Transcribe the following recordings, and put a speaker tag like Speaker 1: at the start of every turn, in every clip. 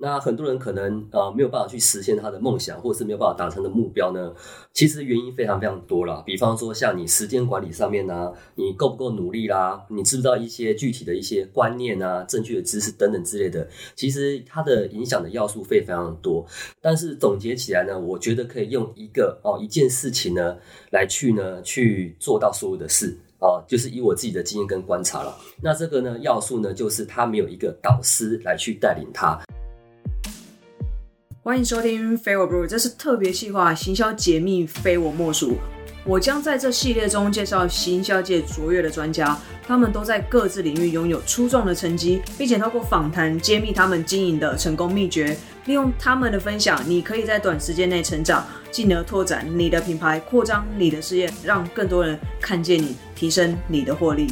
Speaker 1: 那很多人可能呃没有办法去实现他的梦想，或者是没有办法达成的目标呢？其实原因非常非常多了。比方说像你时间管理上面呢，你够不够努力啦？你知不知道一些具体的一些观念啊、正确的知识等等之类的？其实它的影响的要素非常非常多。但是总结起来呢，我觉得可以用一个哦一件事情呢来去呢去做到所有的事哦，就是以我自己的经验跟观察了。那这个呢要素呢，就是他没有一个导师来去带领他。
Speaker 2: 欢迎收听非我不如，这是特别企划行销解密，非我莫属。我将在这系列中介绍行销界卓越的专家，他们都在各自领域拥有出众的成绩，并且透过访谈揭秘他们经营的成功秘诀。利用他们的分享，你可以在短时间内成长，进而拓展你的品牌，扩张你的事业，让更多人看见你，提升你的获利。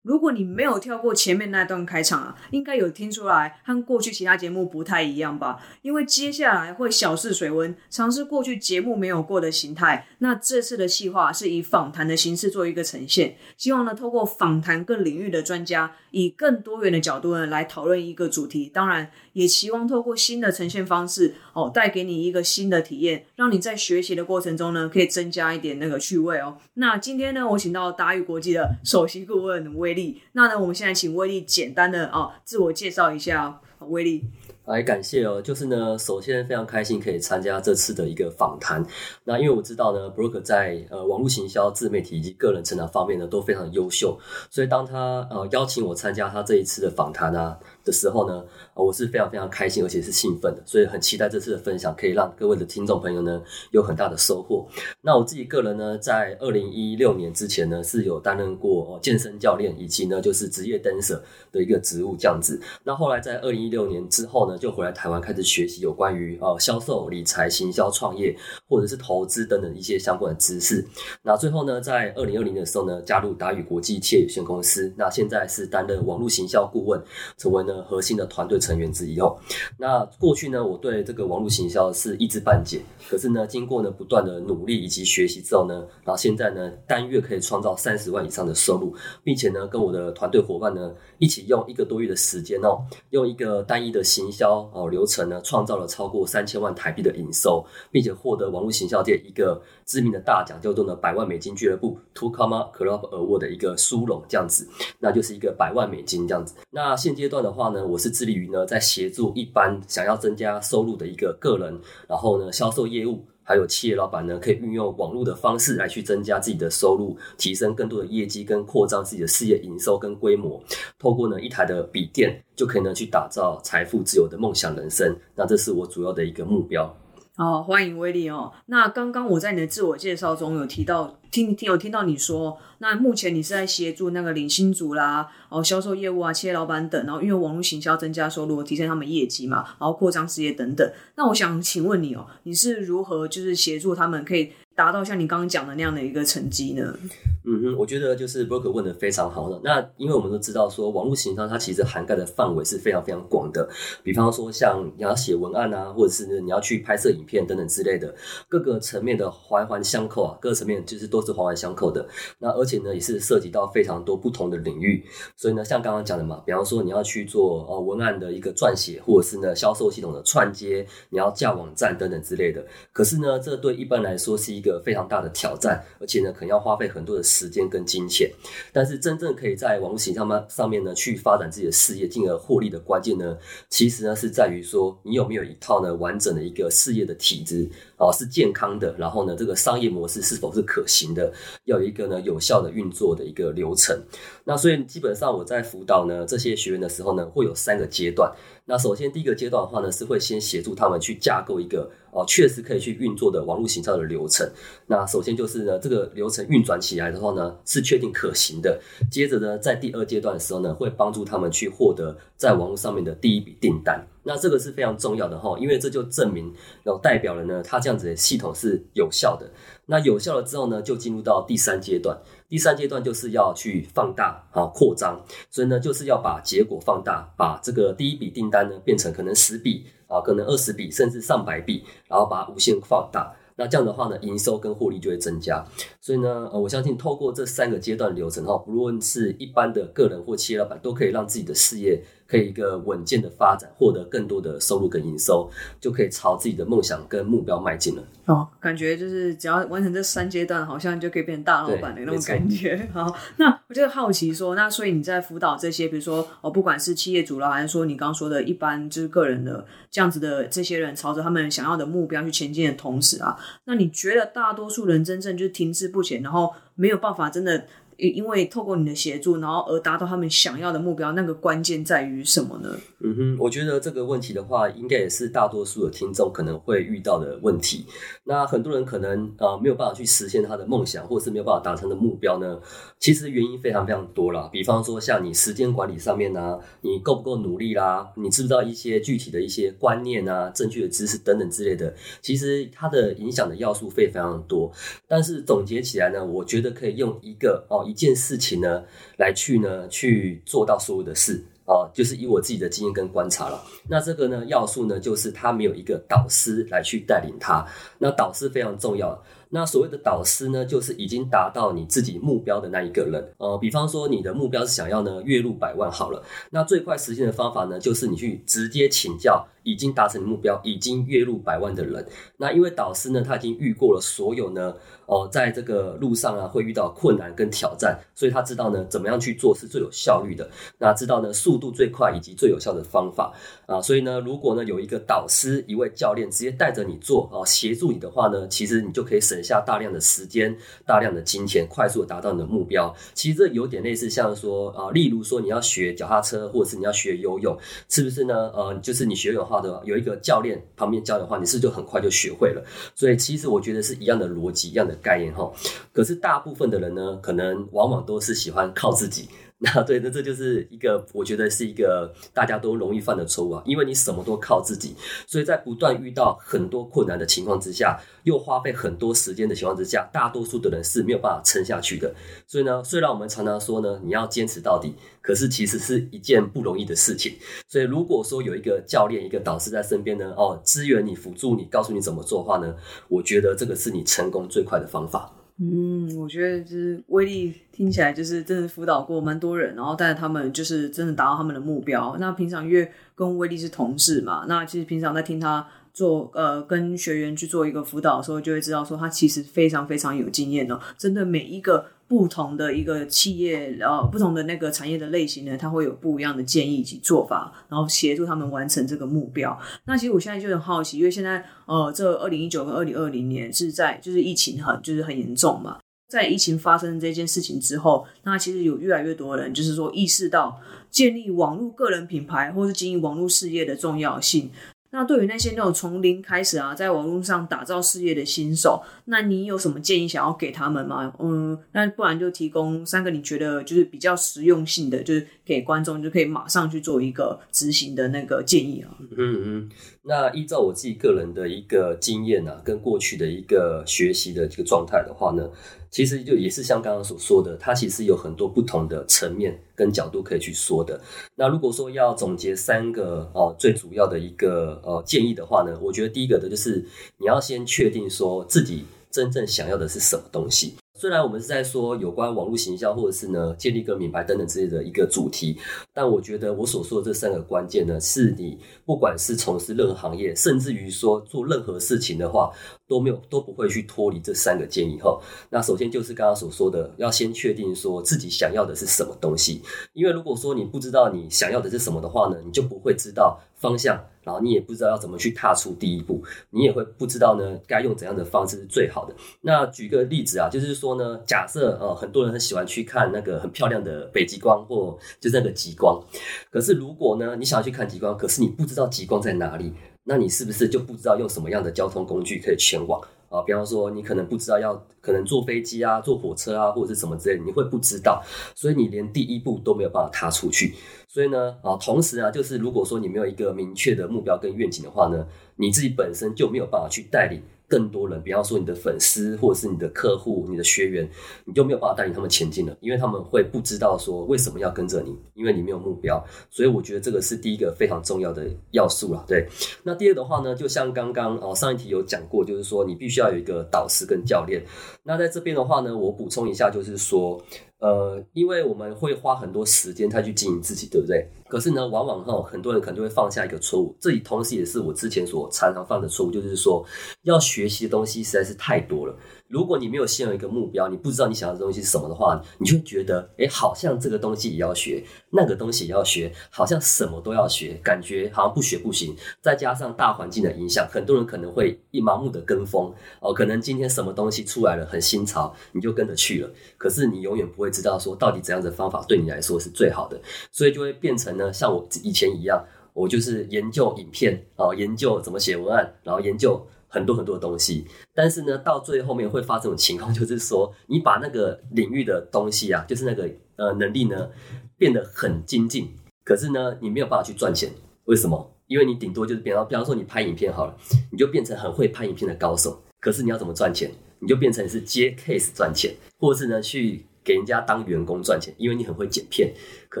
Speaker 2: 如果你没有跳过前面那段开场啊，应该有听出来和过去其他节目不太一样吧？因为接下来会小试水温，尝试过去节目没有过的形态。那这次的计划是以访谈的形式做一个呈现，希望呢透过访谈各领域的专家，以更多元的角度呢来讨论一个主题。当然，也期望透过新的呈现方式哦，带给你一个新的体验，让你在学习的过程中呢可以增加一点那个趣味哦。那今天呢，我请到达宇国际的首席顾问威。威力，那呢？我们现在请威力简单的啊自我介绍一下，威力。
Speaker 1: 来感谢哦，就是呢，首先非常开心可以参加这次的一个访谈。那因为我知道呢，Brooke 在呃网络行销、自媒体以及个人成长方面呢都非常优秀，所以当他呃邀请我参加他这一次的访谈啊的时候呢。我是非常非常开心，而且是兴奋的，所以很期待这次的分享可以让各位的听众朋友呢有很大的收获。那我自己个人呢，在二零一六年之前呢，是有担任过健身教练以及呢就是职业 dancer 的一个职务这样子。那后来在二零一六年之后呢，就回来台湾开始学习有关于呃销售、理财、行销、创业或者是投资等等一些相关的知识。那最后呢，在二零二零的时候呢，加入达宇国际企业有限公司，那现在是担任网络行销顾问，成为核心的团队成。成员之一哦。那过去呢，我对这个网络行销是一知半解。可是呢，经过呢不断的努力以及学习之后呢，然后现在呢，单月可以创造三十万以上的收入，并且呢，跟我的团队伙伴呢一起用一个多月的时间哦，用一个单一的行销哦流程呢，创造了超过三千万台币的营收，并且获得网络行销界一个知名的大奖，叫做呢百万美金俱乐部 Two Comma Club Award 的一个殊荣，这样子，那就是一个百万美金这样子。那现阶段的话呢，我是致力于呢。在协助一般想要增加收入的一个个人，然后呢，销售业务还有企业老板呢，可以运用网络的方式来去增加自己的收入，提升更多的业绩跟扩张自己的事业营收跟规模。透过呢一台的笔电，就可以呢去打造财富自由的梦想人生。那这是我主要的一个目标。
Speaker 2: 好，欢迎威利哦。那刚刚我在你的自我介绍中有提到，听听有听到你说，那目前你是在协助那个领薪族啦，哦，销售业务啊，企业老板等，然后运用网络行销增加收入，提升他们业绩嘛，然后扩张事业等等。那我想请问你哦，你是如何就是协助他们可以？达到像你刚刚讲的那样的一个成绩呢？
Speaker 1: 嗯哼，我觉得就是 broker 问的非常好的。那因为我们都知道说，网络行销它其实涵盖的范围是非常非常广的。比方说，像你要写文案啊，或者是你要去拍摄影片等等之类的，各个层面的环环相扣啊，各个层面其实都是环环相扣的。那而且呢，也是涉及到非常多不同的领域。所以呢，像刚刚讲的嘛，比方说你要去做呃文案的一个撰写，或者是呢销售系统的串接，你要架网站等等之类的。可是呢，这对一般来说是一个非常大的挑战，而且呢，可能要花费很多的时间跟金钱。但是，真正可以在网络形象嘛上面呢，去发展自己的事业，进而获利的关键呢，其实呢，是在于说你有没有一套呢完整的一个事业的体制啊，是健康的。然后呢，这个商业模式是否是可行的，要有一个呢有效的运作的一个流程。那所以，基本上我在辅导呢这些学员的时候呢，会有三个阶段。那首先第一个阶段的话呢，是会先协助他们去架构一个哦，确实可以去运作的网络行销的流程。那首先就是呢，这个流程运转起来的话呢，是确定可行的。接着呢，在第二阶段的时候呢，会帮助他们去获得在网络上面的第一笔订单。那这个是非常重要的哈，因为这就证明，然后代表了呢，它这样子的系统是有效的。那有效了之后呢，就进入到第三阶段。第三阶段就是要去放大啊，扩张。所以呢，就是要把结果放大，把这个第一笔订单呢变成可能十笔啊，可能二十笔，甚至上百笔，然后把它无限放大。那这样的话呢，营收跟获利就会增加。所以呢，呃，我相信透过这三个阶段流程哈，不论是一般的个人或企业老板，都可以让自己的事业。可以一个稳健的发展，获得更多的收入跟营收，就可以朝自己的梦想跟目标迈进了。
Speaker 2: 哦，感觉就是只要完成这三阶段，好像就可以变成大老板的那种感觉。好，那我就好奇说，那所以你在辅导这些，比如说哦，不管是企业主了，还是说你刚刚说的一般就是个人的这样子的这些人，朝着他们想要的目标去前进的同时啊，那你觉得大多数人真正就是停滞不前，然后没有办法真的？因为透过你的协助，然后而达到他们想要的目标，那个关键在于什么呢？
Speaker 1: 嗯哼，我觉得这个问题的话，应该也是大多数的听众可能会遇到的问题。那很多人可能呃没有办法去实现他的梦想，或者是没有办法达成的目标呢？其实原因非常非常多啦。比方说像你时间管理上面呢，你够不够努力啦？你知不知道一些具体的一些观念啊、正确的知识等等之类的？其实它的影响的要素非常多。但是总结起来呢，我觉得可以用一个哦。一件事情呢，来去呢去做到所有的事哦，就是以我自己的经验跟观察了。那这个呢要素呢，就是他没有一个导师来去带领他。那导师非常重要。那所谓的导师呢，就是已经达到你自己目标的那一个人。呃，比方说你的目标是想要呢月入百万好了，那最快实现的方法呢，就是你去直接请教。已经达成目标、已经月入百万的人，那因为导师呢，他已经遇过了所有呢，哦，在这个路上啊会遇到困难跟挑战，所以他知道呢怎么样去做是最有效率的，那知道呢速度最快以及最有效的方法啊，所以呢，如果呢有一个导师、一位教练直接带着你做啊，协助你的话呢，其实你就可以省下大量的时间、大量的金钱，快速达到你的目标。其实这有点类似像说啊，例如说你要学脚踏车，或者是你要学游泳，是不是呢？呃，就是你学游泳。话的有一个教练旁边教的话，你是就很快就学会了。所以其实我觉得是一样的逻辑，一样的概念哈。可是大部分的人呢，可能往往都是喜欢靠自己。那对，那这就是一个我觉得是一个大家都容易犯的错误啊，因为你什么都靠自己，所以在不断遇到很多困难的情况之下，又花费很多时间的情况之下，大多数的人是没有办法撑下去的。所以呢，虽然我们常常说呢，你要坚持到底，可是其实是一件不容易的事情。所以如果说有一个教练、一个导师在身边呢，哦，支援你、辅助你、告诉你怎么做的话呢，我觉得这个是你成功最快的方法。
Speaker 2: 嗯，我觉得就是威力听起来就是真的辅导过蛮多人，然后带着他们就是真的达到他们的目标。那平常因为跟威力是同事嘛，那其实平常在听他做呃跟学员去做一个辅导的时候，就会知道说他其实非常非常有经验哦，真的每一个。不同的一个企业，呃，不同的那个产业的类型呢，它会有不一样的建议以及做法，然后协助他们完成这个目标。那其实我现在就很好奇，因为现在呃，这二零一九跟二零二零年是在就是疫情很就是很严重嘛，在疫情发生这件事情之后，那其实有越来越多人就是说意识到建立网络个人品牌或是经营网络事业的重要性。那对于那些那种从零开始啊，在网络上打造事业的新手，那你有什么建议想要给他们吗？嗯，那不然就提供三个你觉得就是比较实用性的，就是给观众就可以马上去做一个执行的那个建议啊。
Speaker 1: 嗯嗯，那依照我自己个人的一个经验啊，跟过去的一个学习的这个状态的话呢。其实就也是像刚刚所说的，它其实有很多不同的层面跟角度可以去说的。那如果说要总结三个哦最主要的一个呃建议的话呢，我觉得第一个的就是你要先确定说自己真正想要的是什么东西。虽然我们是在说有关网络行销，或者是呢建立个品牌等等之类的一个主题，但我觉得我所说的这三个关键呢，是你不管是从事任何行业，甚至于说做任何事情的话，都没有都不会去脱离这三个建议哈。那首先就是刚刚所说的，要先确定说自己想要的是什么东西，因为如果说你不知道你想要的是什么的话呢，你就不会知道方向。然后你也不知道要怎么去踏出第一步，你也会不知道呢该用怎样的方式是最好的。那举个例子啊，就是说呢，假设呃很多人很喜欢去看那个很漂亮的北极光或就是那个极光，可是如果呢你想要去看极光，可是你不知道极光在哪里，那你是不是就不知道用什么样的交通工具可以前往？啊，比方说你可能不知道要可能坐飞机啊、坐火车啊，或者是什么之类，你会不知道，所以你连第一步都没有办法踏出去。所以呢，啊，同时啊，就是如果说你没有一个明确的目标跟愿景的话呢，你自己本身就没有办法去带领更多人，比方说你的粉丝或者是你的客户、你的学员，你就没有办法带领他们前进了，因为他们会不知道说为什么要跟着你，因为你没有目标。所以我觉得这个是第一个非常重要的要素了。对，那第二的话呢，就像刚刚哦上一题有讲过，就是说你必须要有一个导师跟教练。那在这边的话呢，我补充一下，就是说。呃，因为我们会花很多时间再去经营自己，对不对？可是呢，往往哈，很多人可能就会放下一个错误，这里同时也是我之前所常常犯的错误，就是说要学习的东西实在是太多了。如果你没有先有一个目标，你不知道你想要的东西是什么的话，你就会觉得，哎，好像这个东西也要学，那个东西也要学，好像什么都要学，感觉好像不学不行。再加上大环境的影响，很多人可能会一盲目的跟风哦，可能今天什么东西出来了很新潮，你就跟着去了。可是你永远不会知道说到底怎样的方法对你来说是最好的，所以就会变成呢，像我以前一样，我就是研究影片啊，研究怎么写文案，然后研究。很多很多东西，但是呢，到最后面会发生这种情况，就是说，你把那个领域的东西啊，就是那个呃能力呢，变得很精进，可是呢，你没有办法去赚钱。为什么？因为你顶多就是比方，比方说你拍影片好了，你就变成很会拍影片的高手，可是你要怎么赚钱？你就变成是接 case 赚钱，或是呢去给人家当员工赚钱，因为你很会剪片。可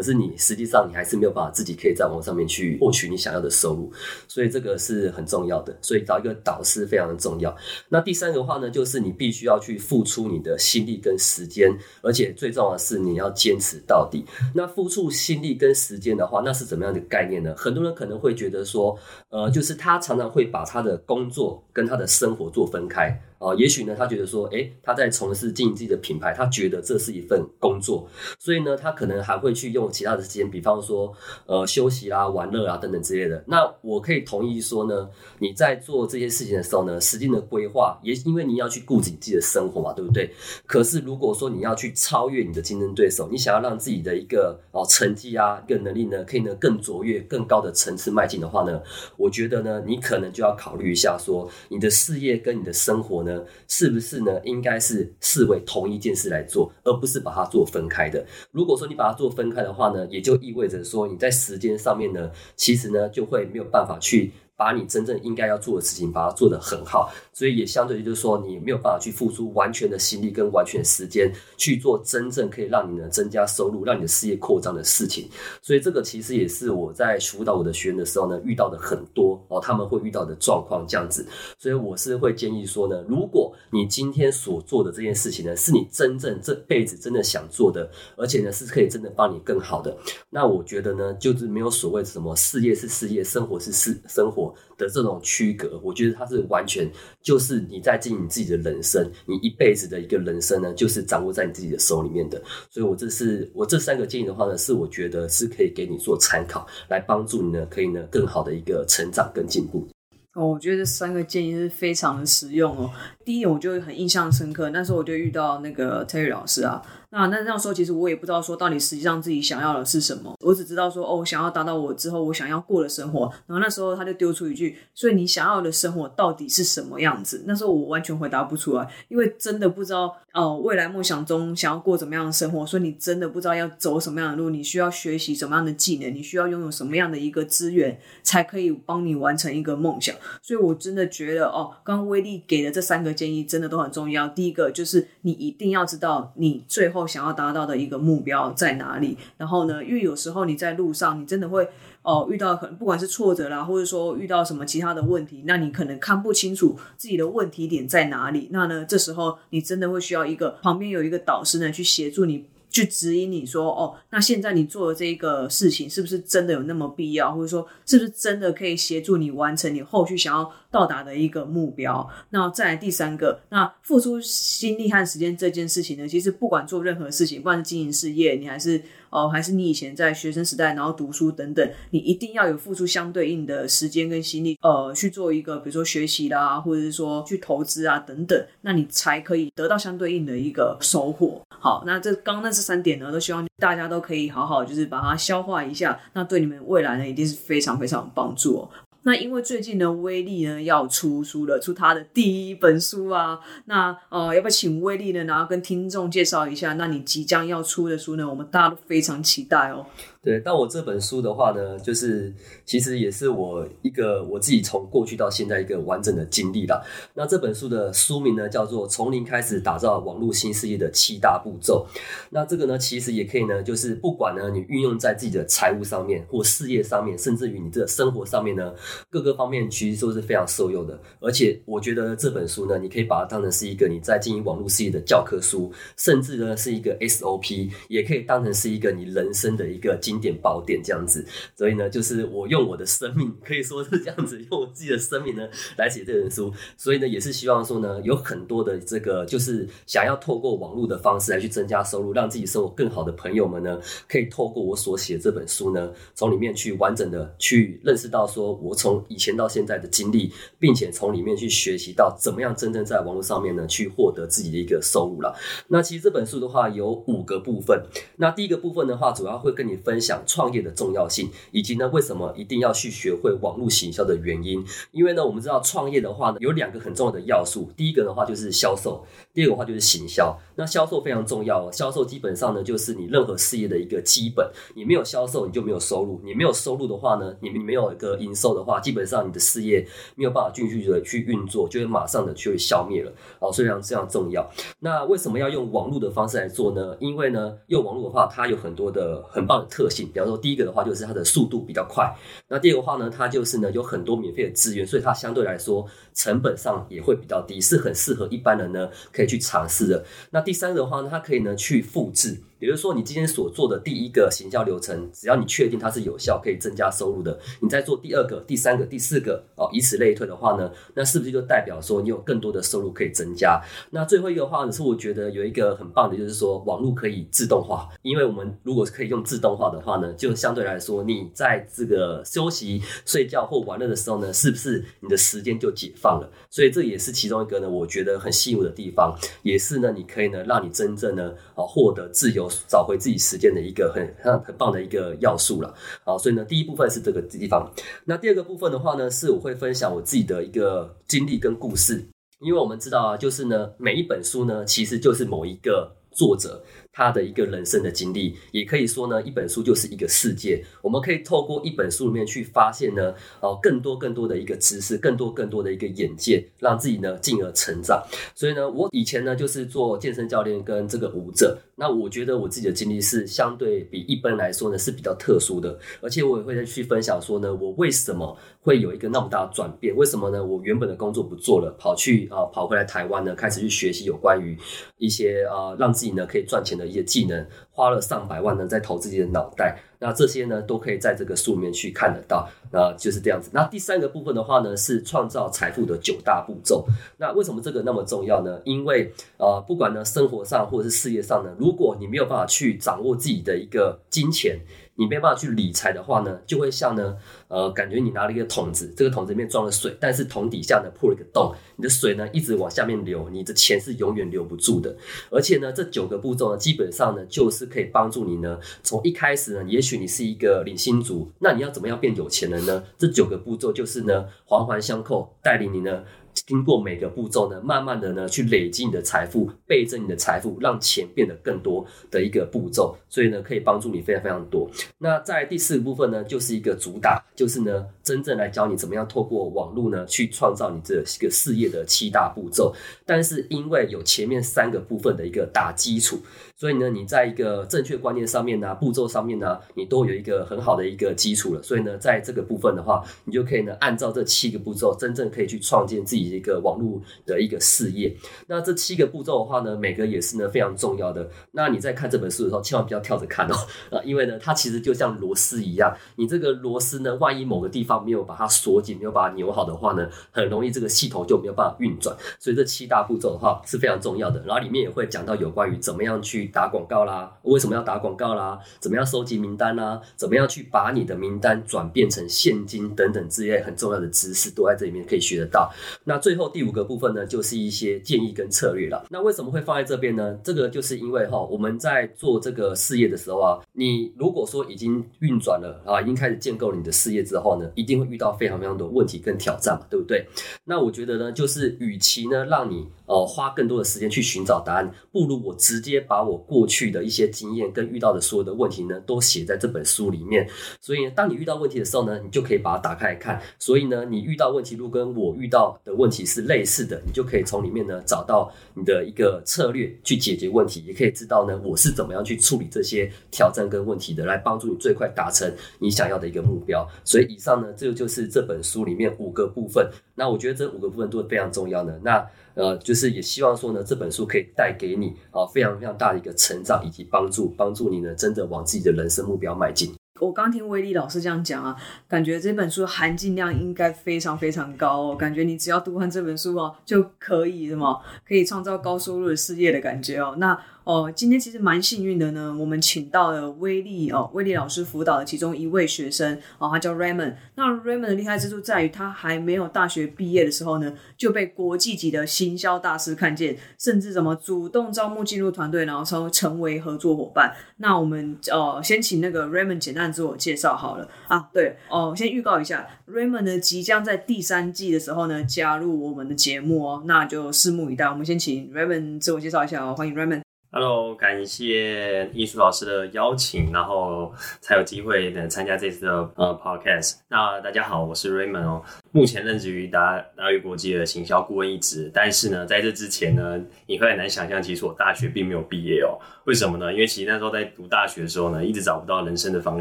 Speaker 1: 是你实际上你还是没有办法自己可以在网上面去获取你想要的收入，所以这个是很重要的。所以找一个导师非常的重要。那第三个话呢，就是你必须要去付出你的心力跟时间，而且最重要的是你要坚持到底。那付出心力跟时间的话，那是怎么样的概念呢？很多人可能会觉得说，呃，就是他常常会把他的工作跟他的生活做分开啊。也许呢，他觉得说，诶，他在从事经营自己的品牌，他觉得这是一份工作，所以呢，他可能还会去用。其他的时间，比方说，呃，休息啦、玩乐啊等等之类的。那我可以同意说呢，你在做这些事情的时候呢，时间的规划也因为你要去顾及自己的生活嘛，对不对？可是如果说你要去超越你的竞争对手，你想要让自己的一个哦成绩啊、一个能力呢，可以呢更卓越、更高的层次迈进的话呢，我觉得呢，你可能就要考虑一下，说你的事业跟你的生活呢，是不是呢，应该是视为同一件事来做，而不是把它做分开的。如果说你把它做分开的，的话呢，也就意味着说你在时间上面呢，其实呢就会没有办法去。把你真正应该要做的事情，把它做得很好，所以也相对于就是说，你没有办法去付出完全的心力跟完全的时间去做真正可以让你呢增加收入、让你的事业扩张的事情。所以这个其实也是我在辅导我的学员的时候呢，遇到的很多哦，他们会遇到的状况这样子。所以我是会建议说呢，如果你今天所做的这件事情呢，是你真正这辈子真的想做的，而且呢是可以真的帮你更好的，那我觉得呢，就是没有所谓什么事业是事业，生活是事生活。的这种区隔，我觉得它是完全就是你在经营自己的人生，你一辈子的一个人生呢，就是掌握在你自己的手里面的。所以，我这是我这三个建议的话呢，是我觉得是可以给你做参考，来帮助你呢，可以呢更好的一个成长跟进步。
Speaker 2: 哦，我觉得这三个建议是非常的实用哦。第一，我就很印象深刻，那时候我就遇到那个 Terry 老师啊。那那那时候其实我也不知道说到底实际上自己想要的是什么，我只知道说哦，我想要达到我之后我想要过的生活。然后那时候他就丢出一句：“所以你想要的生活到底是什么样子？”那时候我完全回答不出来，因为真的不知道哦，未来梦想中想要过怎么样的生活。所以你真的不知道要走什么样的路，你需要学习什么样的技能，你需要拥有什么样的一个资源，才可以帮你完成一个梦想。所以我真的觉得哦，刚刚威力给的这三个建议真的都很重要。第一个就是你一定要知道你最后想要达到的。一个目标在哪里？然后呢？因为有时候你在路上，你真的会哦遇到很不管是挫折啦，或者说遇到什么其他的问题，那你可能看不清楚自己的问题点在哪里。那呢，这时候你真的会需要一个旁边有一个导师呢，去协助你。去指引你说哦，那现在你做的这个事情是不是真的有那么必要，或者说是不是真的可以协助你完成你后续想要到达的一个目标？那再来第三个，那付出心力和时间这件事情呢，其实不管做任何事情，不管是经营事业，你还是。哦，还是你以前在学生时代，然后读书等等，你一定要有付出相对应的时间跟心力，呃，去做一个，比如说学习啦，或者是说去投资啊等等，那你才可以得到相对应的一个收获。好，那这刚刚那这三点呢，都希望大家都可以好好就是把它消化一下，那对你们未来呢，一定是非常非常有帮助哦。那因为最近呢，威力呢要出书了，出他的第一本书啊。那呃，要不要请威力呢，然后跟听众介绍一下？那你即将要出的书呢，我们大家都非常期待哦。
Speaker 1: 对，但我这本书的话呢，就是其实也是我一个我自己从过去到现在一个完整的经历啦。那这本书的书名呢，叫做《从零开始打造网络新事业的七大步骤》。那这个呢，其实也可以呢，就是不管呢你运用在自己的财务上面，或事业上面，甚至于你这个生活上面呢，各个方面其实都是非常受用的。而且我觉得这本书呢，你可以把它当成是一个你在经营网络事业的教科书，甚至呢是一个 SOP，也可以当成是一个你人生的一个。经典宝典这样子，所以呢，就是我用我的生命，可以说是这样子，用我自己的生命呢来写这本书。所以呢，也是希望说呢，有很多的这个，就是想要透过网络的方式来去增加收入，让自己生活更好的朋友们呢，可以透过我所写这本书呢，从里面去完整的去认识到，说我从以前到现在的经历，并且从里面去学习到怎么样真正在网络上面呢，去获得自己的一个收入了。那其实这本书的话有五个部分，那第一个部分的话，主要会跟你分。享创业的重要性，以及呢为什么一定要去学会网络行销的原因。因为呢，我们知道创业的话呢，有两个很重要的要素。第一个的话就是销售，第二个话就是行销。那销售非常重要哦，销售基本上呢就是你任何事业的一个基本。你没有销售，你就没有收入。你没有收入的话呢，你你没有一个营收的话，基本上你的事业没有办法继续的去运作，就会马上的就会消灭了。哦，非常非常重要。那为什么要用网络的方式来做呢？因为呢，用网络的话，它有很多的很棒的特性。比方说，第一个的话就是它的速度比较快。那第二个话呢，它就是呢有很多免费的资源，所以它相对来说成本上也会比较低，是很适合一般人呢可以去尝试的。那第第三个的话呢，它可以呢去复制。比如说，你今天所做的第一个行销流程，只要你确定它是有效，可以增加收入的，你再做第二个、第三个、第四个，哦，以此类推的话呢，那是不是就代表说你有更多的收入可以增加？那最后一个话呢，是我觉得有一个很棒的，就是说网络可以自动化，因为我们如果可以用自动化的话呢，就相对来说，你在这个休息、睡觉或玩乐的时候呢，是不是你的时间就解放了？所以这也是其中一个呢，我觉得很吸引我的地方，也是呢，你可以呢，让你真正呢，啊，获得自由。找回自己时间的一个很很很棒的一个要素了好，所以呢，第一部分是这个地方。那第二个部分的话呢，是我会分享我自己的一个经历跟故事，因为我们知道啊，就是呢，每一本书呢，其实就是某一个作者。他的一个人生的经历，也可以说呢，一本书就是一个世界。我们可以透过一本书里面去发现呢，哦，更多更多的一个知识，更多更多的一个眼界，让自己呢进而成长。所以呢，我以前呢就是做健身教练跟这个舞者。那我觉得我自己的经历是相对比一般来说呢是比较特殊的，而且我也会再去分享说呢，我为什么会有一个那么大的转变？为什么呢？我原本的工作不做了，跑去啊跑回来台湾呢，开始去学习有关于一些啊让自己呢可以赚钱的。一些技能花了上百万呢，在投自己的脑袋，那这些呢都可以在这个书里面去看得到，那就是这样子。那第三个部分的话呢，是创造财富的九大步骤。那为什么这个那么重要呢？因为呃，不管呢生活上或者是事业上呢，如果你没有办法去掌握自己的一个金钱。你没办法去理财的话呢，就会像呢，呃，感觉你拿了一个桶子，这个桶子里面装了水，但是桶底下呢破了一个洞，你的水呢一直往下面流，你的钱是永远留不住的。而且呢，这九个步骤呢，基本上呢就是可以帮助你呢，从一开始呢，也许你是一个领薪族，那你要怎么样变有钱人呢？这九个步骤就是呢环环相扣，带领你呢。经过每个步骤呢，慢慢的呢去累积你的财富，倍增你的财富，让钱变得更多的一个步骤，所以呢可以帮助你非常非常多。那在第四个部分呢，就是一个主打，就是呢真正来教你怎么样透过网络呢去创造你这个事业的七大步骤。但是因为有前面三个部分的一个打基础。所以呢，你在一个正确观念上面呢，步骤上面呢，你都有一个很好的一个基础了。所以呢，在这个部分的话，你就可以呢，按照这七个步骤，真正可以去创建自己一个网络的一个事业。那这七个步骤的话呢，每个也是呢非常重要的。那你在看这本书的时候，千万不要跳着看哦，啊，因为呢，它其实就像螺丝一样，你这个螺丝呢，万一某个地方没有把它锁紧，没有把它扭好的话呢，很容易这个系统就没有办法运转。所以这七大步骤的话是非常重要的。然后里面也会讲到有关于怎么样去。打广告啦，为什么要打广告啦？怎么样收集名单啦？怎么样去把你的名单转变成现金等等之类很重要的知识，都在这里面可以学得到。那最后第五个部分呢，就是一些建议跟策略了。那为什么会放在这边呢？这个就是因为哈，我们在做这个事业的时候啊，你如果说已经运转了啊，已经开始建构了你的事业之后呢，一定会遇到非常非常多问题跟挑战嘛，对不对？那我觉得呢，就是与其呢让你呃花更多的时间去寻找答案，不如我直接把我过去的一些经验跟遇到的所有的问题呢，都写在这本书里面。所以，当你遇到问题的时候呢，你就可以把它打开来看。所以呢，你遇到问题，如果跟我遇到的问题是类似的，你就可以从里面呢找到你的一个策略去解决问题，也可以知道呢我是怎么样去处理这些挑战跟问题的，来帮助你最快达成你想要的一个目标。所以，以上呢，这个就是这本书里面五个部分。那我觉得这五个部分都是非常重要的。那呃，就是也希望说呢，这本书可以带给你啊非常非常大的一个成长以及帮助，帮助你呢真的往自己的人生目标迈进。
Speaker 2: 我刚听威利老师这样讲啊，感觉这本书含金量应该非常非常高哦。感觉你只要读完这本书哦，就可以什么，可以创造高收入的事业的感觉哦。那。哦，今天其实蛮幸运的呢。我们请到了威利哦，威利老师辅导的其中一位学生哦，他叫 Raymond。那 Raymond 的厉害之处在于，他还没有大学毕业的时候呢，就被国际级的行销大师看见，甚至怎么主动招募进入团队，然后成成为合作伙伴。那我们呃，先请那个 Raymond 简单自我介绍好了啊。对哦，先预告一下，Raymond 呢即将在第三季的时候呢加入我们的节目哦，那就拭目以待。我们先请 Raymond 自我介绍一下哦，欢迎 Raymond。
Speaker 3: Hello，感谢艺术老师的邀请，然后才有机会能参加这次的呃 Podcast。那大家好，我是 Raymond 哦，目前任职于达达宇国际的行销顾问一职。但是呢，在这之前呢，你会很难想象，其实我大学并没有毕业哦。为什么呢？因为其实那时候在读大学的时候呢，一直找不到人生的方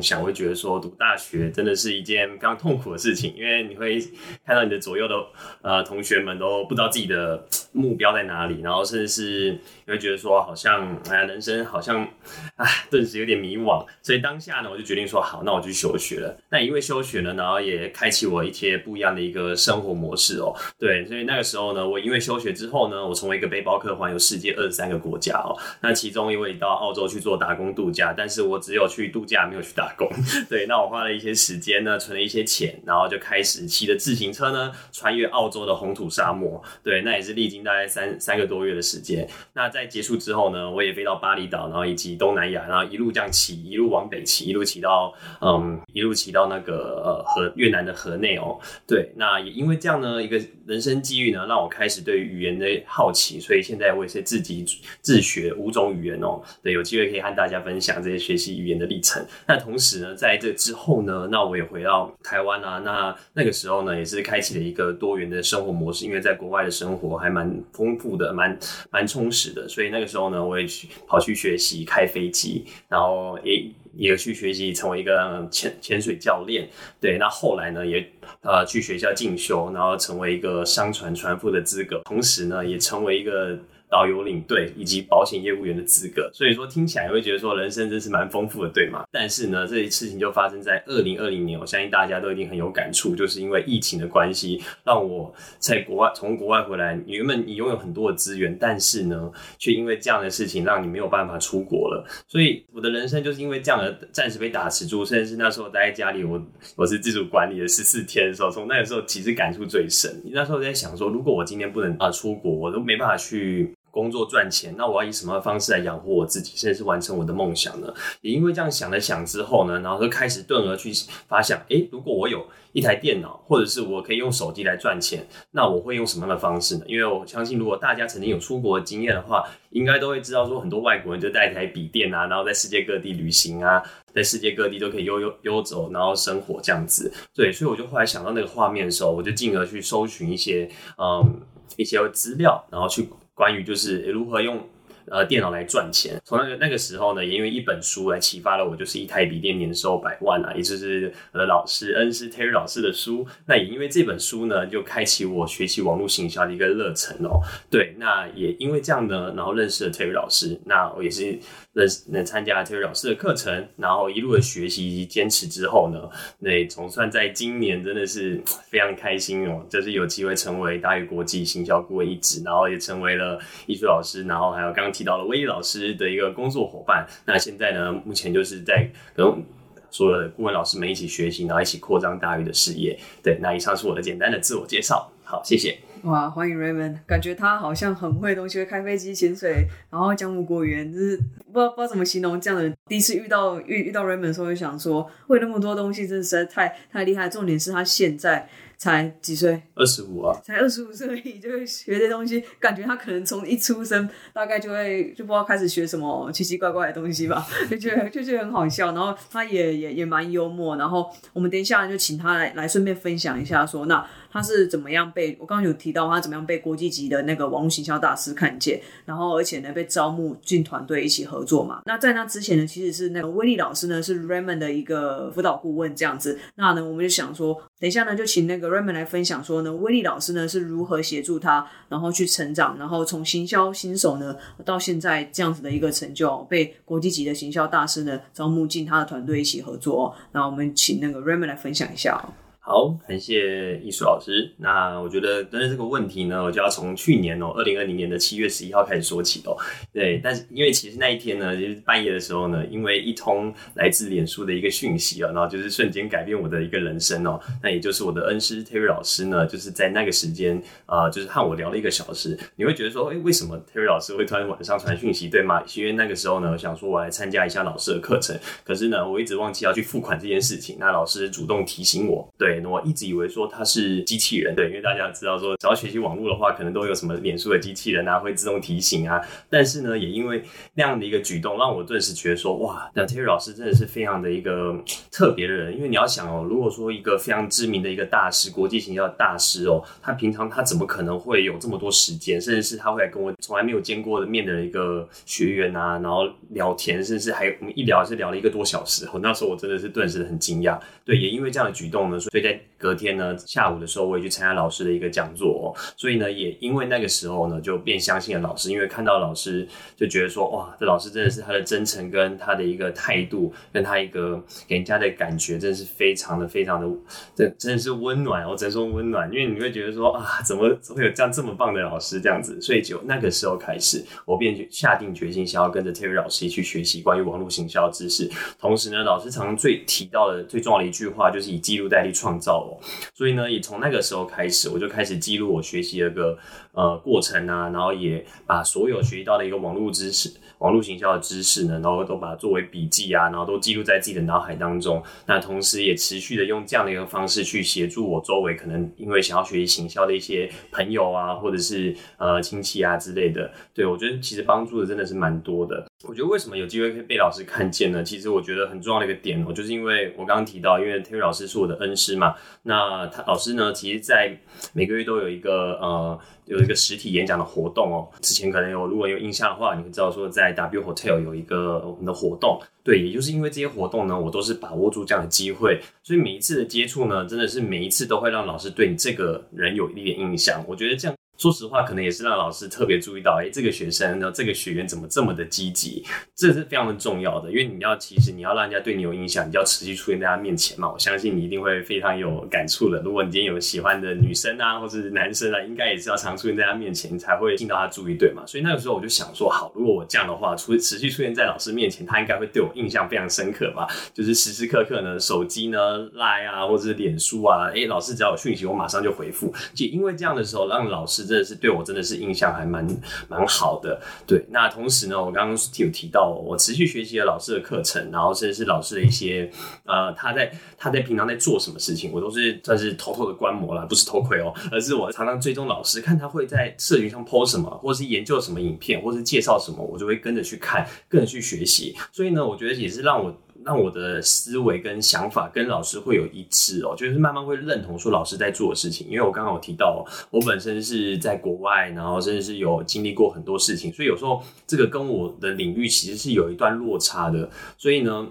Speaker 3: 向，会觉得说读大学真的是一件非常痛苦的事情，因为你会看到你的左右的呃同学们都不知道自己的目标在哪里，然后甚至是你会觉得说好像哎呀人生好像哎顿时有点迷惘，所以当下呢我就决定说好，那我去休学了。那因为休学了，然后也开启我一些不一样的一个生活模式哦。对，所以那个时候呢，我因为休学之后呢，我成为一个背包客，环游世界二十三个国家哦。那其中因为到澳洲去做打工度假，但是我只有去度假，没有去打工。对，那我花了一些时间呢，存了一些钱，然后就开始骑着自行车呢，穿越澳洲的红土沙漠。对，那也是历经大概三三个多月的时间。那在结束之后呢，我也飞到巴厘岛，然后以及东南亚，然后一路这样骑，一路往北骑，一路骑到嗯，一路骑到那个呃河越南的河内哦。对那也因为这样呢，一个人生机遇呢，让我开始对语言的好奇，所以现在我也是自己自学五种语言哦。对，有机会可以和大家分享这些学习语言的历程。那同时呢，在这之后呢，那我也回到台湾啊。那那个时候呢，也是开启了一个多元的生活模式，因为在国外的生活还蛮丰富的，蛮蛮充实的。所以那个时候呢，我也去跑去学习开飞机，然后也也去学习成为一个潜潜水教练。对，那后来呢，也呃去学校进修，然后成为一个商船船夫的资格，同时呢，也成为一个。导游领队以及保险业务员的资格，所以说听起来会觉得说人生真是蛮丰富的，对吗？但是呢，这些事情就发生在二零二零年，我相信大家都一定很有感触，就是因为疫情的关系，让我在国外从国外回来，原本你拥有很多的资源，但是呢，却因为这样的事情让你没有办法出国了。所以我的人生就是因为这样而暂时被打持住，甚至是那时候待在家里，我我是自主管理了十四天的时候，从那个时候其实感触最深。那时候在想说，如果我今天不能啊出国，我都没办法去。工作赚钱，那我要以什么方式来养活我自己，甚至是完成我的梦想呢？也因为这样想了想之后呢，然后就开始顿而去发想：诶，如果我有一台电脑，或者是我可以用手机来赚钱，那我会用什么样的方式呢？因为我相信，如果大家曾经有出国的经验的话，应该都会知道说，很多外国人就带一台笔电啊，然后在世界各地旅行啊，在世界各地都可以悠悠悠走，然后生活这样子。对，所以我就后来想到那个画面的时候，我就进而去搜寻一些嗯一些资料，然后去。关于就是如何用呃电脑来赚钱，从那个那个时候呢，也因为一本书来启发了我，就是一台笔电年收百万啊，也就是我的老师恩师 Terry 老师的书。那也因为这本书呢，就开启我学习网络行销的一个热忱哦。对，那也因为这样呢，然后认识了 Terry 老师，那我也是。能能参加 Terry 老师的课程，然后一路的学习以及坚持之后呢，那总算在今年真的是非常开心哦，就是有机会成为大宇国际行销顾问一职，然后也成为了艺术老师，然后还有刚提到了威利老师的一个工作伙伴。那现在呢，目前就是在跟所有的顾问老师们一起学习，然后一起扩张大鱼的事业。对，那以上是我的简单的自我介绍。好，谢谢。
Speaker 2: 哇，欢迎 Raymond，感觉他好像很会东西，会开飞机、潜水，然后讲五国语言，就是不知道不知道怎么形容这样的第一次遇到遇遇到 Raymond 的时候，就想说，会那么多东西，真的实在太太厉害。重点是他现在才几岁？
Speaker 3: 二十五啊，
Speaker 2: 才二十五岁就会学这东西，感觉他可能从一出生大概就会就不知道开始学什么奇奇怪怪的东西吧，就觉得就觉得很好笑。然后他也也也蛮幽默。然后我们等一下就请他来来顺便分享一下，说那。他是怎么样被我刚刚有提到他怎么样被国际级的那个网络行销大师看见，然后而且呢被招募进团队一起合作嘛？那在那之前呢，其实是那个威利老师呢是 Raymond 的一个辅导顾问这样子。那呢我们就想说，等一下呢就请那个 Raymond 来分享说呢，威利老师呢是如何协助他，然后去成长，然后从行销新手呢到现在这样子的一个成就，被国际级的行销大师呢招募进他的团队一起合作。那我们请那个 Raymond 来分享一下。
Speaker 3: 好，感谢艺术老师。那我觉得，针对这个问题呢，我就要从去年哦，二零二零年的七月十一号开始说起哦。对，但是因为其实那一天呢，就是半夜的时候呢，因为一通来自脸书的一个讯息啊，然后就是瞬间改变我的一个人生哦。那也就是我的恩师 Terry 老师呢，就是在那个时间啊，就是和我聊了一个小时。你会觉得说，哎，为什么 Terry 老师会突然晚上传讯息，对吗？因为那个时候呢，我想说我来参加一下老师的课程，可是呢，我一直忘记要去付款这件事情。那老师主动提醒我，对。我一直以为说他是机器人，对，因为大家知道说，只要学习网络的话，可能都有什么脸书的机器人啊，会自动提醒啊。但是呢，也因为那样的一个举动，让我顿时觉得说，哇，那 Terry 老师真的是非常的一个特别的人。因为你要想哦，如果说一个非常知名的一个大师，国际型销大师哦，他平常他怎么可能会有这么多时间，甚至是他会来跟我从来没有见过的面的一个学员啊，然后聊天，甚至还我们一聊是聊了一个多小时。我那时候我真的是顿时很惊讶。对，也因为这样的举动呢，所以在隔天呢，下午的时候我也去参加老师的一个讲座哦，所以呢，也因为那个时候呢，就变相信了老师，因为看到老师就觉得说，哇，这老师真的是他的真诚跟他的一个态度，跟他一个给人家的感觉，真的是非常的非常的，这真的是温暖，我只能说温暖，因为你会觉得说啊，怎么会有这样这么棒的老师这样子，所以就那个时候开始，我便下定决心想要跟着 Terry 老师一起学习关于网络行销知识，同时呢，老师常常最提到的最重要的一句话就是以记录代替创造。所以呢，也从那个时候开始，我就开始记录我学习的个呃过程啊，然后也把所有学习到的一个网络知识、网络行销的知识呢，然后都把它作为笔记啊，然后都记录在自己的脑海当中。那同时也持续的用这样的一个方式去协助我周围可能因为想要学习行销的一些朋友啊，或者是呃亲戚啊之类的。对我觉得其实帮助的真的是蛮多的。我觉得为什么有机会可以被老师看见呢？其实我觉得很重要的一个点哦，就是因为我刚刚提到，因为 Terry 老师是我的恩师嘛。那他老师呢，其实，在每个月都有一个呃，有一个实体演讲的活动哦。之前可能有，如果有印象的话，你会知道说，在 W Hotel 有一个我们的活动。对，也就是因为这些活动呢，我都是把握住这样的机会，所以每一次的接触呢，真的是每一次都会让老师对你这个人有一点印象。我觉得这样。说实话，可能也是让老师特别注意到，哎，这个学生呢，这个学员怎么这么的积极？这是非常的重要的，因为你要其实你要让人家对你有印象，你就要持续出现在他面前嘛。我相信你一定会非常有感触的。如果你今天有喜欢的女生啊，或者是男生啊，应该也是要常出现在他面前，才会进到他注意，对嘛？所以那个时候我就想说，好，如果我这样的话，出持续出现在老师面前，他应该会对我印象非常深刻吧？就是时时刻刻呢，手机呢赖啊，或者是脸书啊，哎，老师只要有讯息，我马上就回复。就因为这样的时候，让老师真的是对我真的是。印象还蛮蛮好的，对。那同时呢，我刚刚有提到，我持续学习了老师的课程，然后甚至是老师的一些呃，他在他在平常在做什么事情，我都是算是偷偷的观摩了，不是偷窥哦，而是我常常追踪老师，看他会在社群上 po 什么，或是研究什么影片，或是介绍什么，我就会跟着去看，跟着去学习。所以呢，我觉得也是让我。让我的思维跟想法跟老师会有一致哦，就是慢慢会认同说老师在做的事情。因为我刚刚有提到，我本身是在国外，然后甚至是有经历过很多事情，所以有时候这个跟我的领域其实是有一段落差的。所以呢。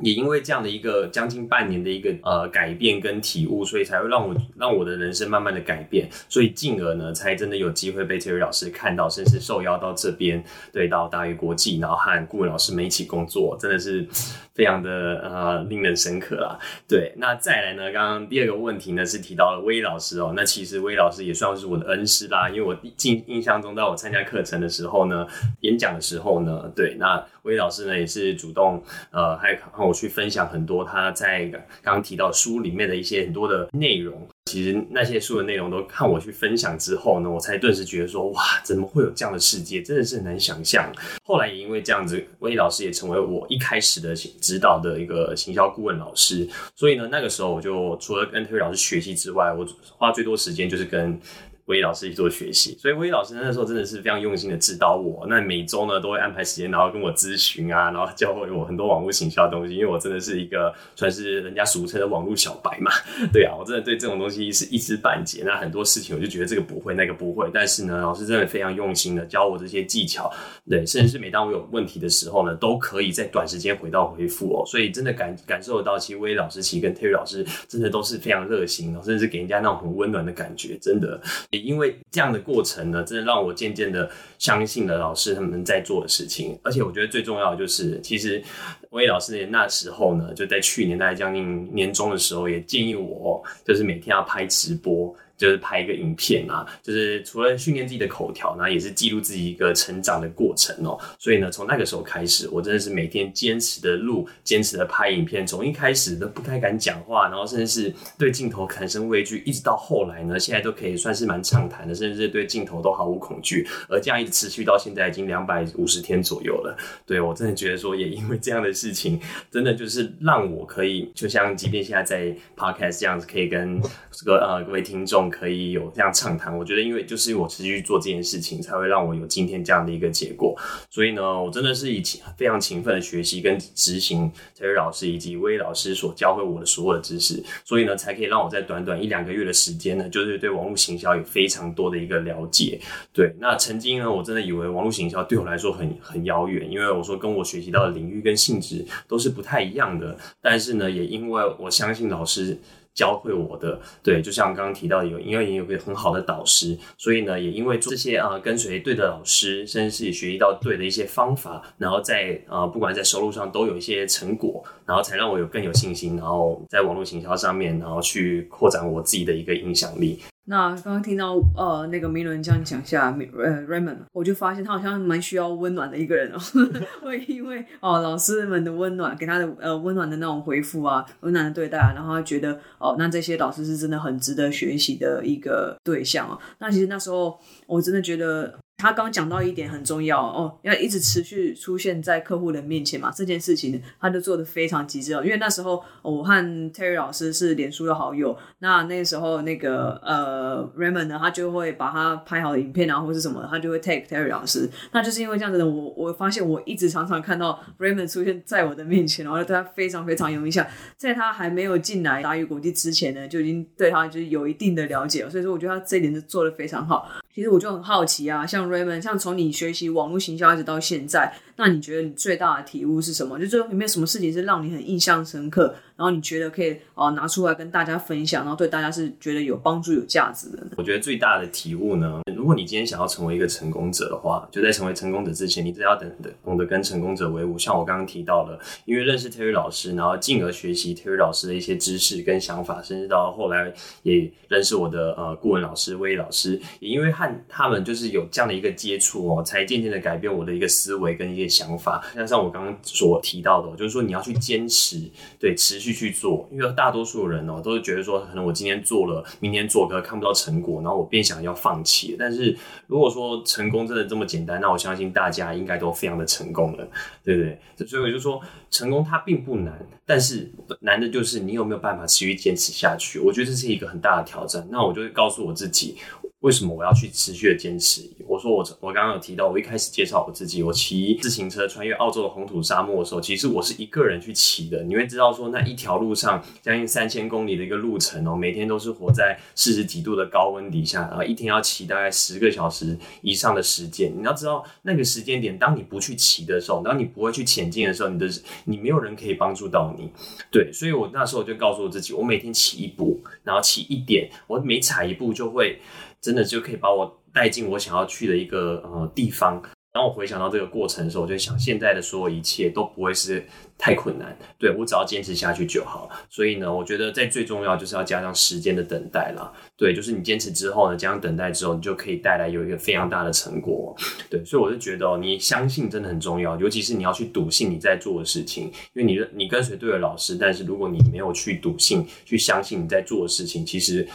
Speaker 3: 也因为这样的一个将近半年的一个呃改变跟体悟，所以才会让我让我的人生慢慢的改变，所以进而呢才真的有机会被 Terry 老师看到，甚至受邀到这边，对，到大于国际，然后和顾问老师们一起工作，真的是非常的呃令人深刻啦。对，那再来呢，刚刚第二个问题呢是提到了威老师哦，那其实威老师也算是我的恩师啦，因为我印印象中，在我参加课程的时候呢，演讲的时候呢，对，那威老师呢也是主动呃还。我去分享很多他在刚刚提到书里面的一些很多的内容。其实那些书的内容都看我去分享之后呢，我才顿时觉得说，哇，怎么会有这样的世界？真的是很难想象。后来也因为这样子，威老师也成为我一开始的指导的一个行销顾问老师。所以呢，那个时候我就除了跟推老师学习之外，我花最多时间就是跟。威老师去做学习，所以威老师那时候真的是非常用心的指导我。那每周呢都会安排时间，然后跟我咨询啊，然后教会我很多网络行销的东西。因为我真的是一个算是人家俗称的网络小白嘛，对啊，我真的对这种东西是一知半解。那很多事情我就觉得这个不会，那个不会。但是呢，老师真的非常用心的教我这些技巧，对，甚至是每当我有问题的时候呢，都可以在短时间回到回复哦。所以真的感感受到，其实威老师其实跟 Terry 老师真的都是非常热心然后，甚至给人家那种很温暖的感觉，真的。因为这样的过程呢，真的让我渐渐的相信了老师他们在做的事情。而且我觉得最重要的就是，其实魏老师那时候呢，就在去年大概将近年终的时候，也建议我，就是每天要拍直播。就是拍一个影片啊，就是除了训练自己的口条，那也是记录自己一个成长的过程哦。所以呢，从那个时候开始，我真的是每天坚持的录，坚持的拍影片。从一开始都不太敢讲话，然后甚至是对镜头产生畏惧，一直到后来呢，现在都可以算是蛮畅谈的，甚至是对镜头都毫无恐惧。而这样一直持续到现在，已经两百五十天左右了。对我真的觉得说，也因为这样的事情，真的就是让我可以，就像即便现在在 podcast 这样子，可以跟这个呃各位听众。可以有这样畅谈，我觉得因为就是我持续做这件事情，才会让我有今天这样的一个结果。所以呢，我真的是以非常勤奋的学习跟执行 Terry 老师以及威老师所教会我的所有的知识，所以呢，才可以让我在短短一两个月的时间呢，就是对网络行销有非常多的一个了解。对，那曾经呢，我真的以为网络行销对我来说很很遥远，因为我说跟我学习到的领域跟性质都是不太一样的。但是呢，也因为我相信老师。教会我的，对，就像刚刚提到有，因为也有个很好的导师，所以呢，也因为这些啊，跟随对的老师，甚至是学习到对的一些方法，然后在啊，不管在收入上都有一些成果，然后才让我有更有信心，然后在网络行销上面，然后去扩展我自己的一个影响力。
Speaker 2: 那刚刚听到呃那个明伦这样讲下，呃 Raymond，我就发现他好像蛮需要温暖的一个人哦，会因为哦老师们的温暖，给他的呃温暖的那种回复啊，温暖的对待，然后他觉得哦那这些老师是真的很值得学习的一个对象哦。那其实那时候我真的觉得。他刚讲到一点很重要哦，要一直持续出现在客户的面前嘛，这件事情他就做的非常极致哦。因为那时候我和 Terry 老师是脸书的好友，那那时候那个呃 Raymond 呢，他就会把他拍好的影片啊或是什么，他就会 take Terry 老师。那就是因为这样子的，我我发现我一直常常看到 Raymond 出现在我的面前，然后对他非常非常有印象。在他还没有进来达宇国际之前呢，就已经对他就是有一定的了解了，所以说我觉得他这一点是做的非常好。其实我就很好奇啊，像 Raymond，像从你学习网络行销一直到现在，那你觉得你最大的体悟是什么？就是有没有什么事情是让你很印象深刻？然后你觉得可以哦拿出来跟大家分享，然后对大家是觉得有帮助、有价值的。
Speaker 3: 我觉得最大的体悟呢，如果你今天想要成为一个成功者的话，就在成为成功者之前，你只要等的懂得跟成功者为伍。像我刚刚提到了，因为认识 Terry 老师，然后进而学习 Terry 老师的一些知识跟想法，甚至到后来也认识我的呃顾问老师威老师，也因为和他们就是有这样的一个接触哦，才渐渐的改变我的一个思维跟一些想法。像像我刚刚所提到的，就是说你要去坚持，对，持续。继续做，因为大多数人哦，都是觉得说，可能我今天做了，明天做，可能看不到成果，然后我便想要放弃。但是如果说成功真的这么简单，那我相信大家应该都非常的成功了，对不对？所以我就说，成功它并不难，但是难的就是你有没有办法持续坚持下去。我觉得这是一个很大的挑战。那我就会告诉我自己。为什么我要去持续的坚持？我说我我刚刚有提到，我一开始介绍我自己，我骑自行车穿越澳洲的红土沙漠的时候，其实我是一个人去骑的。你会知道说，那一条路上将近三千公里的一个路程哦，每天都是活在四十几度的高温底下，然后一天要骑大概十个小时以上的时间。你要知道那个时间点，当你不去骑的时候，当你不会去前进的时候，你的你没有人可以帮助到你。对，所以我那时候就告诉我自己，我每天骑一步，然后骑一点，我每踩一步就会。真的就可以把我带进我想要去的一个呃地方。当我回想到这个过程的时候，我就想，现在的所有一切都不会是太困难，对我只要坚持下去就好。所以呢，我觉得在最重要就是要加上时间的等待啦。对，就是你坚持之后呢，加上等待之后，你就可以带来有一个非常大的成果。对，所以我就觉得你相信真的很重要，尤其是你要去笃信你在做的事情，因为你你跟随对了老师，但是如果你没有去笃信、去相信你在做的事情，其实。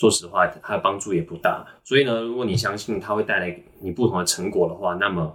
Speaker 3: 说实话，它的帮助也不大。所以呢，如果你相信它会带来你不同的成果的话，那么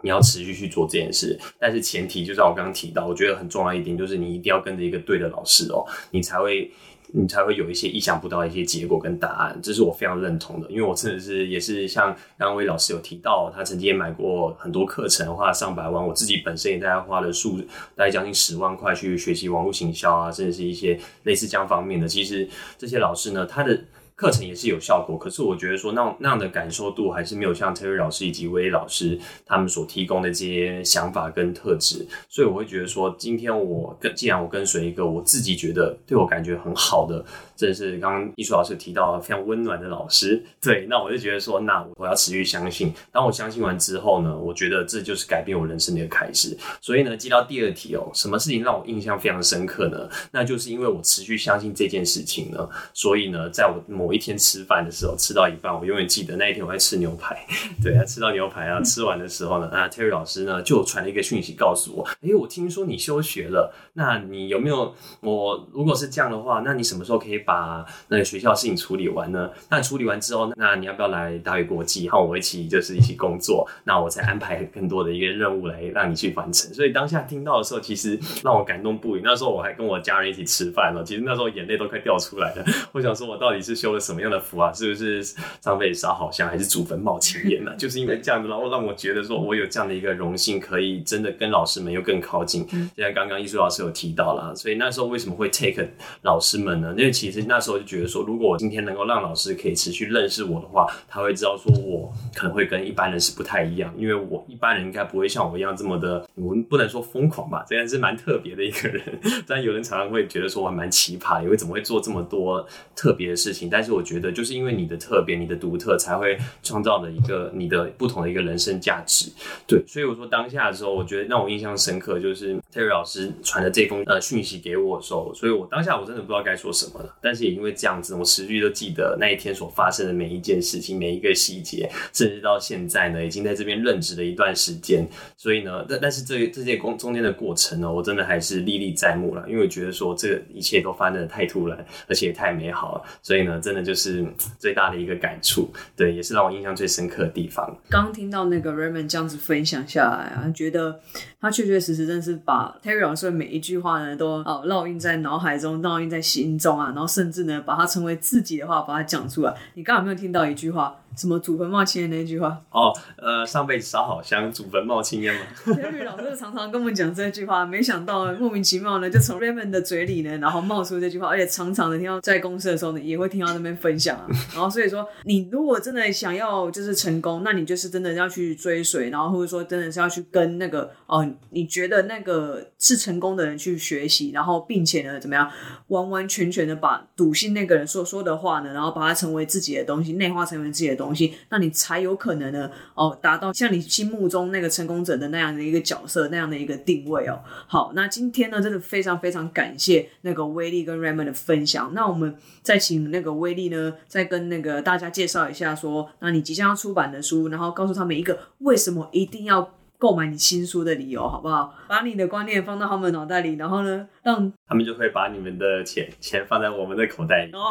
Speaker 3: 你要持续去做这件事。但是前提就像我刚刚提到，我觉得很重要一点就是你一定要跟着一个对的老师哦，你才会。你才会有一些意想不到的一些结果跟答案，这是我非常认同的。因为我真的是也是像刚位老师有提到，他曾经也买过很多课程，花了上百万。我自己本身也大概花了数大概将近十万块去学习网络行销啊，甚至是一些类似这样方面的。其实这些老师呢，他的。课程也是有效果，可是我觉得说那那样的感受度还是没有像 Terry 老师以及威老师他们所提供的这些想法跟特质，所以我会觉得说，今天我跟既然我跟随一个我自己觉得对我感觉很好的，这是刚刚艺术老师提到非常温暖的老师，对，那我就觉得说，那我要持续相信。当我相信完之后呢，我觉得这就是改变我人生的一个开始。所以呢，接到第二题哦，什么事情让我印象非常深刻呢？那就是因为我持续相信这件事情呢，所以呢，在我某。我一天吃饭的时候吃到一半，我永远记得那一天我在吃牛排，对啊，吃到牛排啊，吃完的时候呢，那 Terry 老师呢就传了一个讯息告诉我，哎，我听说你休学了，那你有没有？我如果是这样的话，那你什么时候可以把那个学校事情处理完呢？那处理完之后，那你要不要来大宇国际和我一起就是一起工作？那我再安排更多的一个任务来让你去完成。所以当下听到的时候，其实让我感动不已。那时候我还跟我家人一起吃饭了，其实那时候眼泪都快掉出来了。我想说，我到底是休了。什么样的福啊？是不是上辈子烧好香，还是祖坟冒青烟呢？就是因为这样子，然后让我觉得说，我有这样的一个荣幸，可以真的跟老师们又更靠近。就像刚刚艺术老师有提到了，所以那时候为什么会 take 老师们呢？因为其实那时候就觉得说，如果我今天能够让老师可以持续认识我的话，他会知道说我可能会跟一般人是不太一样，因为我一般人应该不会像我一样这么的，我们不能说疯狂吧，这样是蛮特别的一个人。但有人常常会觉得说我还蛮奇葩，因为怎么会做这么多特别的事情？但是我觉得，就是因为你的特别、你的独特，才会创造的一个你的不同的一个人生价值。对，所以我说当下的时候，我觉得让我印象深刻，就是 Terry 老师传的这封呃讯息给我的时候，所以我当下我真的不知道该说什么了。但是也因为这样子，我持续都记得那一天所发生的每一件事情、每一个细节，甚至到现在呢，已经在这边任职了一段时间。所以呢，但但是这这些工中间的过程呢，我真的还是历历在目了，因为我觉得说这个一切都发生的太突然，而且也太美好了。所以呢，真的就是。最大的一个感触，对，也是让我印象最深刻的地方。
Speaker 2: 刚听到那个 Raymond 这样子分享下来啊，觉得他确确实实真是把 Terry 老师的每一句话呢，都哦烙印在脑海中，烙印在心中啊，然后甚至呢，把它成为自己的话，把它讲出来。你刚有没有听到一句话？什么祖坟冒青烟那句话？
Speaker 3: 哦，呃，上辈子烧好香，祖坟冒青烟嘛。
Speaker 2: Terry 老师常常跟我们讲这句话，没想到莫名其妙呢，就从 Raymond 的嘴里呢，然后冒出这句话，而且常常的听到在公司的时候呢，也会听到那边分享啊。然后所以说，你如果真的想要就是成功，那你就是真的要去追随，然后或者说真的是要去跟那个哦，你觉得那个是成功的人去学习，然后并且呢，怎么样完完全全的把笃信那个人所说的话呢，然后把它成为自己的东西，内化成为自己的。东西，那你才有可能呢哦，达到像你心目中那个成功者的那样的一个角色，那样的一个定位哦。好，那今天呢，真的非常非常感谢那个威力跟 Raymond 的分享。那我们再请那个威力呢，再跟那个大家介绍一下，说那你即将要出版的书，然后告诉他们一个为什么一定要。购买你新书的理由，好不好？把你的观念放到他们脑袋里，然后呢，让
Speaker 3: 他们就会把你们的钱钱放在我们的口袋里。
Speaker 2: 哦，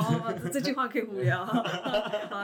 Speaker 2: 这句话可以不要。好，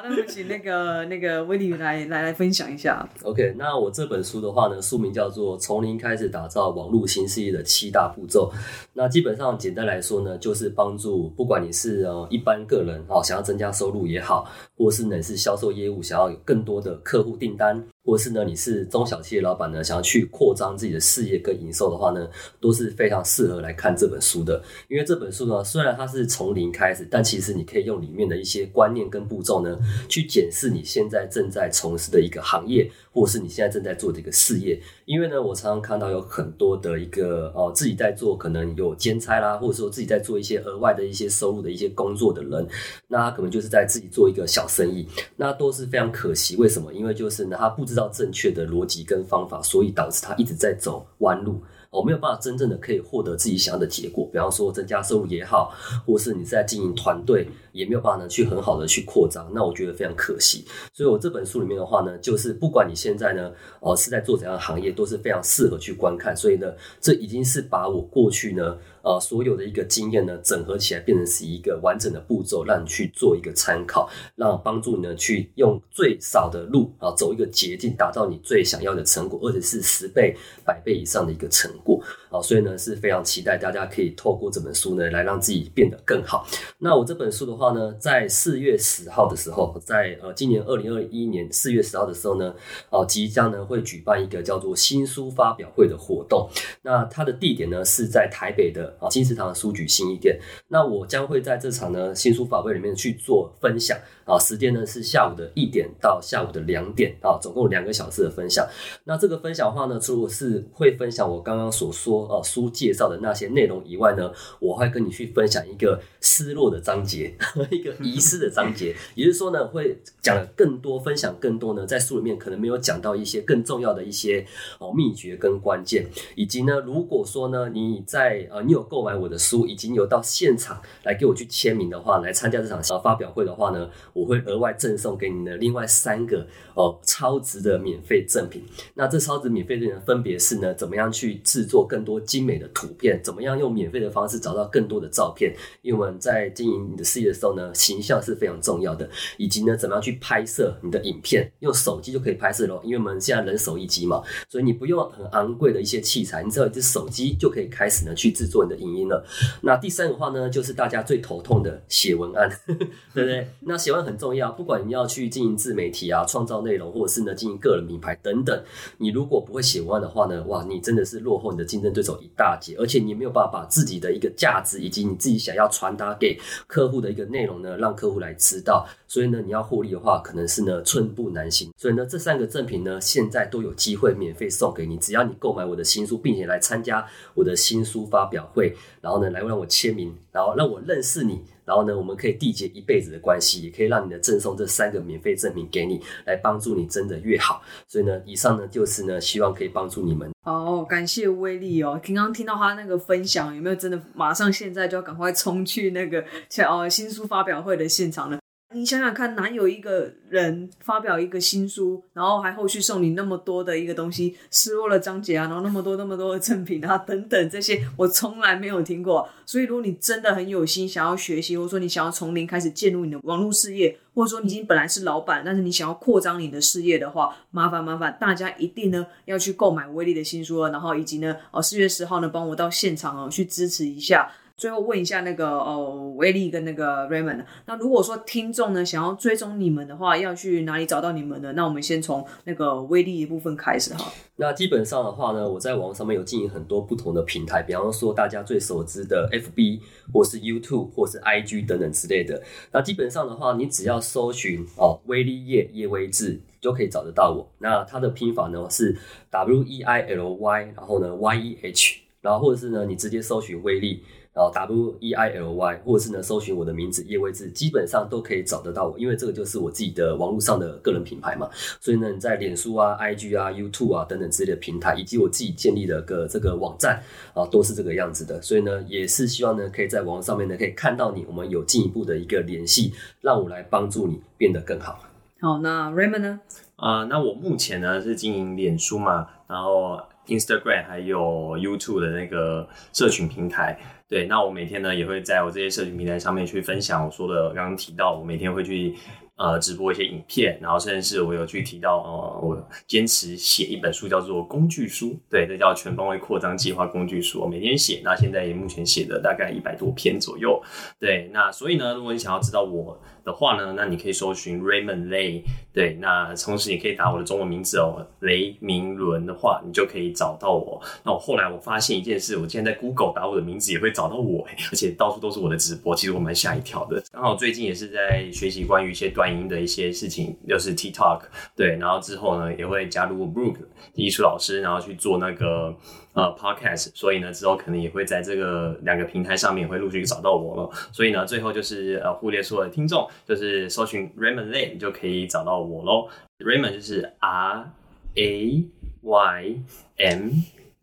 Speaker 2: 那我们请那个那个威利来来来分享一下。
Speaker 1: OK，那我这本书的话呢，书名叫做《从零开始打造网络新事业的七大步骤》。那基本上简单来说呢，就是帮助不管你是呃一般个人哦，想要增加收入也好，或是呢是销售业务想要有更多的客户订单。或是呢，你是中小企业老板呢，想要去扩张自己的事业跟营收的话呢，都是非常适合来看这本书的。因为这本书呢，虽然它是从零开始，但其实你可以用里面的一些观念跟步骤呢，去检视你现在正在从事的一个行业，或是你现在正在做的一个事业。因为呢，我常常看到有很多的一个哦，自己在做可能有兼差啦，或者说自己在做一些额外的一些收入的一些工作的人，那他可能就是在自己做一个小生意，那都是非常可惜。为什么？因为就是呢，他不知道正确的逻辑跟方法，所以导致他一直在走弯路。我没有办法真正的可以获得自己想要的结果，比方说增加收入也好，或是你在经营团队也没有办法呢去很好的去扩张，那我觉得非常可惜。所以我这本书里面的话呢，就是不管你现在呢哦是在做怎样的行业，都是非常适合去观看。所以呢，这已经是把我过去呢。呃，所有的一个经验呢，整合起来变成是一个完整的步骤，让你去做一个参考，让帮助你呢去用最少的路啊，走一个捷径，达到你最想要的成果，而且是十倍、百倍以上的一个成果啊。所以呢，是非常期待大家可以透过这本书呢，来让自己变得更好。那我这本书的话呢，在四月十号的时候，在呃今年二零二一年四月十号的时候呢，啊，即将呢会举办一个叫做新书发表会的活动。那它的地点呢是在台北的。啊，金石堂的书局新一店，那我将会在这场呢新书发布会里面去做分享。啊，时间呢是下午的一点到下午的两点啊，总共两个小时的分享。那这个分享的话呢，除了是会分享我刚刚所说啊书介绍的那些内容以外呢，我会跟你去分享一个失落的章节，一个遗失的章节，也就是说呢，会讲更多，分享更多呢，在书里面可能没有讲到一些更重要的一些哦秘诀跟关键，以及呢，如果说呢你在呃你有购买我的书，已经有到现场来给我去签名的话，来参加这场小发表会的话呢，我会额外赠送给你的另外三个哦超值的免费赠品。那这超值免费赠品分别是呢，怎么样去制作更多精美的图片，怎么样用免费的方式找到更多的照片。因为我们在经营你的事业的时候呢，形象是非常重要的，以及呢，怎么样去拍摄你的影片，用手机就可以拍摄咯。因为我们现在人手一机嘛，所以你不用很昂贵的一些器材，你只要一只手机就可以开始呢去制作你的。影音了，那第三个话呢，就是大家最头痛的写文案，对不对？那写文很重要，不管你要去经营自媒体啊，创造内容，或者是呢经营个人品牌等等，你如果不会写文案的话呢，哇，你真的是落后你的竞争对手一大截，而且你没有办法把自己的一个价值以及你自己想要传达给客户的一个内容呢，让客户来知道。所以呢，你要获利的话，可能是呢寸步难行。所以呢，这三个赠品呢，现在都有机会免费送给你，只要你购买我的新书，并且来参加我的新书发表会。然后呢，来让我签名，然后让我认识你，然后呢，我们可以缔结一辈子的关系，也可以让你的赠送这三个免费赠品给你，来帮助你真的越好。所以呢，以上呢就是呢，希望可以帮助你们。
Speaker 2: 哦，感谢威力哦！刚刚听到他那个分享，有没有真的马上现在就要赶快冲去那个哦新书发表会的现场呢？你想想看，哪有一个人发表一个新书，然后还后续送你那么多的一个东西，失落了章节啊，然后那么多那么多的赠品啊等等这些，我从来没有听过。所以，如果你真的很有心想要学习，或者说你想要从零开始进入你的网络事业，或者说你已经本来是老板，但是你想要扩张你的事业的话，麻烦麻烦大家一定呢要去购买威力的新书了，然后以及呢哦四月十号呢帮我到现场哦去支持一下。最后问一下那个哦，威利跟那个 Raymond，那如果说听众呢想要追踪你们的话，要去哪里找到你们呢？那我们先从那个威力的部分开始哈。
Speaker 1: 那基本上的话呢，我在网上面有经营很多不同的平台，比方说大家最熟知的 FB 或是 YouTube 或是 IG 等等之类的。那基本上的话，你只要搜寻哦威力叶叶威志，就可以找得到我。那它的拼法呢是 W E I L Y，然后呢 Y E H，然后或者是呢你直接搜寻威力。然后 W E I L Y，或者是呢搜寻我的名字叶威志，基本上都可以找得到我，因为这个就是我自己的网络上的个人品牌嘛。所以呢，你在脸书啊、I G 啊、YouTube 啊等等之类的平台，以及我自己建立的个这个网站啊，都是这个样子的。所以呢，也是希望呢，可以在网络上面呢可以看到你，我们有进一步的一个联系，让我来帮助你变得更好。
Speaker 2: 好，那 Raymond 呢？
Speaker 3: 啊，那我目前呢是经营脸书嘛，然后 Instagram 还有 YouTube 的那个社群平台。对，那我每天呢也会在我这些社群平台上面去分享我说的，刚刚提到我每天会去呃直播一些影片，然后甚至是我有去提到呃我坚持写一本书叫做工具书，对，这叫全方位扩张计划工具书，我每天写，那现在也目前写的大概一百多篇左右，对，那所以呢，如果你想要知道我。的话呢，那你可以搜寻 Raymond Lay，对，那同时你可以打我的中文名字哦，雷明伦的话，你就可以找到我。那我后来我发现一件事，我竟然在 Google 打我的名字也会找到我，而且到处都是我的直播，其实我蛮吓一跳的。刚好最近也是在学习关于一些短音的一些事情，就是 TikTok，对，然后之后呢也会加入 Brook 艺术老师，然后去做那个。呃，podcast，所以呢，之后可能也会在这个两个平台上面会陆续找到我了。所以呢，最后就是呃，忽略所有的听众，就是搜寻 Raymond Lay，你就可以找到我喽。Raymond 就是 R A Y M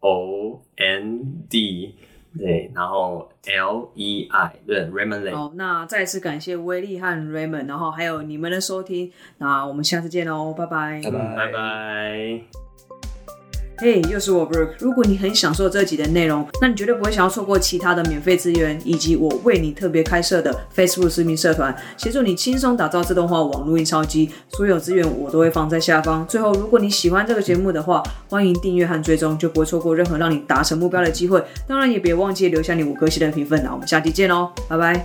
Speaker 3: O N D，对，然后 L E I，对，Raymond Lay。
Speaker 2: 好，那再次感谢威力和 Raymond，然后还有你们的收听，那我们下次见喽，拜拜，
Speaker 1: 拜拜
Speaker 3: 拜拜。
Speaker 2: 嘿又是我 Bro。如果你很享受这集的内容，那你绝对不会想要错过其他的免费资源，以及我为你特别开设的 Facebook 私密社团，协助你轻松打造自动化网络印钞机。所有资源我都会放在下方。最后，如果你喜欢这个节目的话，欢迎订阅和追踪，就不会错过任何让你达成目标的机会。当然，也别忘记留下你五颗星的评分。那我们下期见喽，拜拜。